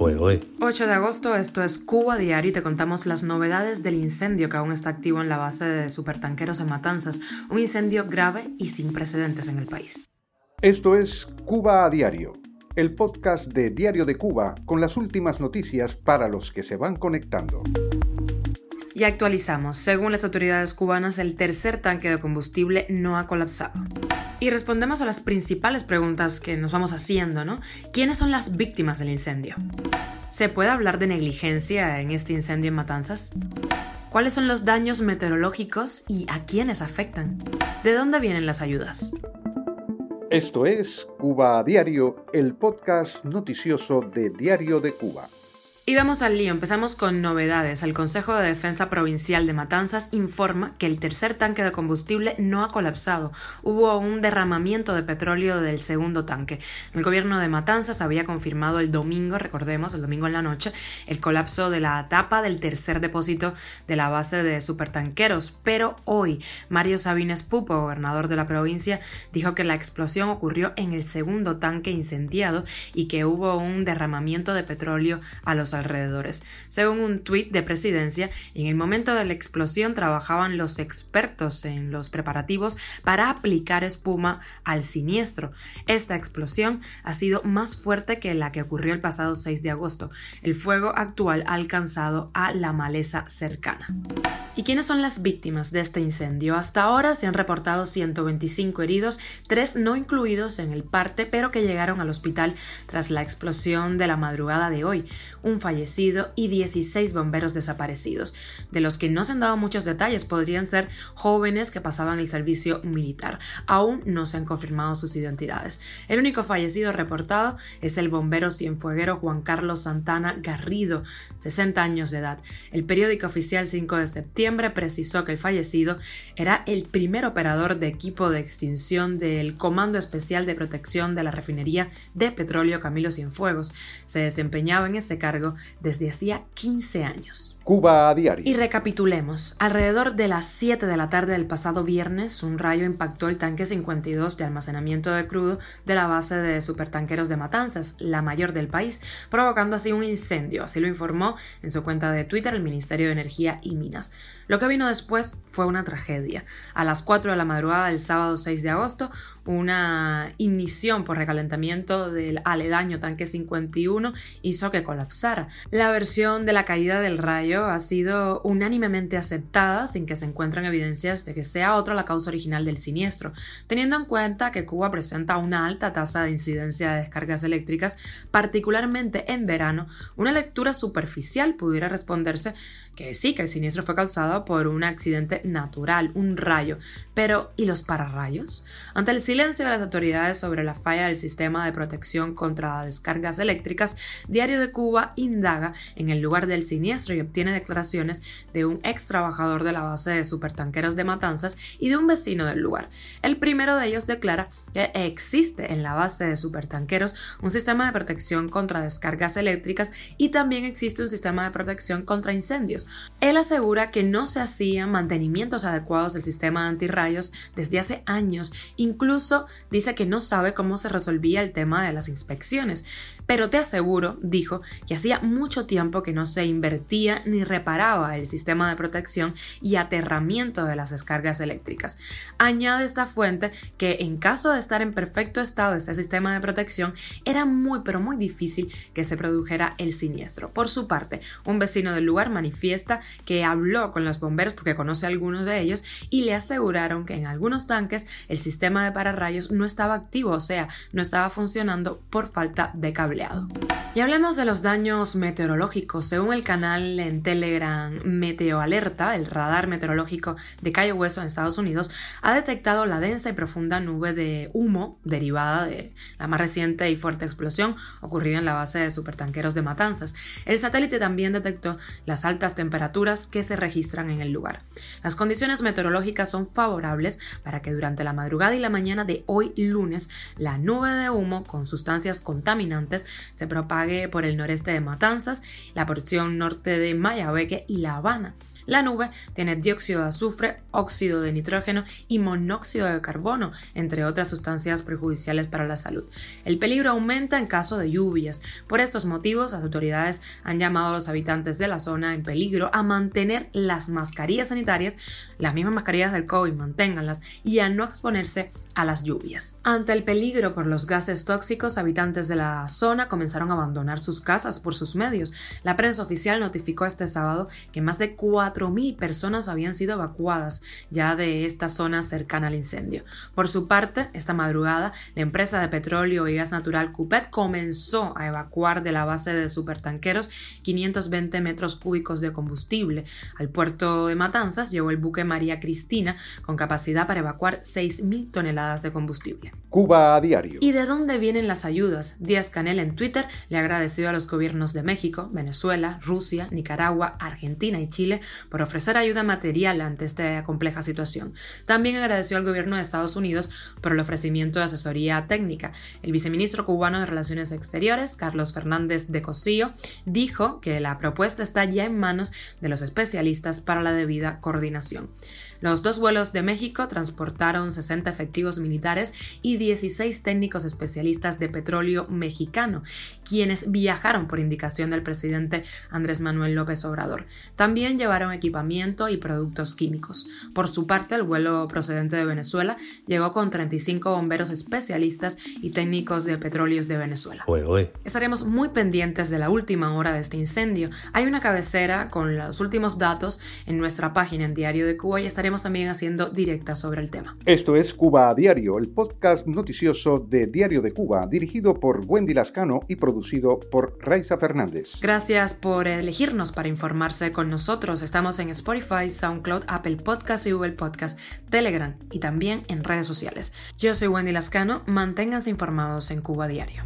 8 de agosto, esto es Cuba Diario y te contamos las novedades del incendio que aún está activo en la base de supertanqueros en Matanzas, un incendio grave y sin precedentes en el país. Esto es Cuba a Diario, el podcast de Diario de Cuba con las últimas noticias para los que se van conectando. Y actualizamos. Según las autoridades cubanas, el tercer tanque de combustible no ha colapsado. Y respondemos a las principales preguntas que nos vamos haciendo, ¿no? ¿Quiénes son las víctimas del incendio? ¿Se puede hablar de negligencia en este incendio en Matanzas? ¿Cuáles son los daños meteorológicos y a quiénes afectan? ¿De dónde vienen las ayudas? Esto es Cuba Diario, el podcast noticioso de Diario de Cuba. Y vamos al lío, empezamos con novedades. El Consejo de Defensa Provincial de Matanzas informa que el tercer tanque de combustible no ha colapsado. Hubo un derramamiento de petróleo del segundo tanque. El gobierno de Matanzas había confirmado el domingo, recordemos, el domingo en la noche, el colapso de la tapa del tercer depósito de la base de supertanqueros. Pero hoy, Mario Sabines Pupo, gobernador de la provincia, dijo que la explosión ocurrió en el segundo tanque incendiado y que hubo un derramamiento de petróleo a los alrededores. Según un tuit de presidencia, en el momento de la explosión trabajaban los expertos en los preparativos para aplicar espuma al siniestro. Esta explosión ha sido más fuerte que la que ocurrió el pasado 6 de agosto. El fuego actual ha alcanzado a la maleza cercana. ¿Y quiénes son las víctimas de este incendio? Hasta ahora se han reportado 125 heridos, tres no incluidos en el parte, pero que llegaron al hospital tras la explosión de la madrugada de hoy. Un fallecido y 16 bomberos desaparecidos, de los que no se han dado muchos detalles, podrían ser jóvenes que pasaban el servicio militar. Aún no se han confirmado sus identidades. El único fallecido reportado es el bombero cienfueguero Juan Carlos Santana Garrido, 60 años de edad. El periódico oficial 5 de septiembre precisó que el fallecido era el primer operador de equipo de extinción del Comando Especial de Protección de la Refinería de Petróleo Camilo Cienfuegos. Se desempeñaba en ese cargo desde hacía 15 años. Cuba a diario. Y recapitulemos. Alrededor de las 7 de la tarde del pasado viernes, un rayo impactó el tanque 52 de almacenamiento de crudo de la base de supertanqueros de Matanzas, la mayor del país, provocando así un incendio. Así lo informó en su cuenta de Twitter el Ministerio de Energía y Minas. Lo que vino después fue una tragedia. A las 4 de la madrugada del sábado 6 de agosto, una ignición por recalentamiento del aledaño tanque 51 hizo que colapsara. La versión de la caída del rayo ha sido unánimemente aceptada sin que se encuentren evidencias de que sea otra la causa original del siniestro, teniendo en cuenta que Cuba presenta una alta tasa de incidencia de descargas eléctricas, particularmente en verano, una lectura superficial pudiera responderse que sí, que el siniestro fue causado por un accidente natural, un rayo. Pero, ¿y los pararrayos? Ante el silencio de las autoridades sobre la falla del sistema de protección contra descargas eléctricas, Diario de Cuba indaga en el lugar del siniestro y obtiene declaraciones de un ex trabajador de la base de supertanqueros de Matanzas y de un vecino del lugar. El primero de ellos declara que existe en la base de supertanqueros un sistema de protección contra descargas eléctricas y también existe un sistema de protección contra incendios. Él asegura que no se hacían mantenimientos adecuados del sistema de antirrayos desde hace años, incluso dice que no sabe cómo se resolvía el tema de las inspecciones. Pero te aseguro, dijo, que hacía mucho tiempo que no se invertía ni reparaba el sistema de protección y aterramiento de las descargas eléctricas. Añade esta fuente que en caso de estar en perfecto estado este sistema de protección, era muy pero muy difícil que se produjera el siniestro. Por su parte, un vecino del lugar manifiesta que habló con los bomberos porque conoce a algunos de ellos y le aseguraron que en algunos tanques el sistema de pararrayos no estaba activo, o sea, no estaba funcionando por falta de cable y hablemos de los daños meteorológicos. Según el canal en Telegram Meteoalerta, el radar meteorológico de Cayo Hueso en Estados Unidos ha detectado la densa y profunda nube de humo derivada de la más reciente y fuerte explosión ocurrida en la base de supertanqueros de Matanzas. El satélite también detectó las altas temperaturas que se registran en el lugar. Las condiciones meteorológicas son favorables para que durante la madrugada y la mañana de hoy lunes la nube de humo con sustancias contaminantes se propague por el noreste de Matanzas, la porción norte de Mayabeque y La Habana. La nube tiene dióxido de azufre, óxido de nitrógeno y monóxido de carbono, entre otras sustancias perjudiciales para la salud. El peligro aumenta en caso de lluvias. Por estos motivos, las autoridades han llamado a los habitantes de la zona en peligro a mantener las mascarillas sanitarias, las mismas mascarillas del COVID, manténganlas, y a no exponerse a las lluvias. Ante el peligro por los gases tóxicos, habitantes de la zona comenzaron a abandonar sus casas por sus medios. La prensa oficial notificó este sábado que más de 4.000 personas habían sido evacuadas ya de esta zona cercana al incendio. Por su parte, esta madrugada, la empresa de petróleo y gas natural Cupet comenzó a evacuar de la base de supertanqueros 520 metros cúbicos de combustible. Al puerto de Matanzas llegó el buque María Cristina con capacidad para evacuar 6.000 toneladas de combustible. Cuba a diario. ¿Y de dónde vienen las ayudas? Díaz Canel en Twitter le ha agradecido a los gobiernos de México, Venezuela, Rusia, Nicaragua, Argentina y Chile por ofrecer ayuda material ante esta compleja situación. También agradeció al gobierno de Estados Unidos por el ofrecimiento de asesoría técnica. El viceministro cubano de Relaciones Exteriores, Carlos Fernández de Cosío, dijo que la propuesta está ya en manos de los especialistas para la debida coordinación. Los dos vuelos de México transportaron 60 efectivos militares y 16 técnicos especialistas de petróleo mexicano, quienes viajaron por indicación del presidente Andrés Manuel López Obrador. También llevaron equipamiento y productos químicos. Por su parte, el vuelo procedente de Venezuela llegó con 35 bomberos especialistas y técnicos de petróleos de Venezuela. Estaremos muy pendientes de la última hora de este incendio. Hay una cabecera con los últimos datos en nuestra página en Diario de Cuba y estaremos también haciendo directas sobre el tema. Esto es Cuba a Diario, el podcast noticioso de Diario de Cuba, dirigido por Wendy Lascano y producido por Raiza Fernández. Gracias por elegirnos para informarse con nosotros. Estamos en Spotify, SoundCloud, Apple Podcast y Google Podcast, Telegram y también en redes sociales. Yo soy Wendy Lascano, manténganse informados en Cuba a Diario.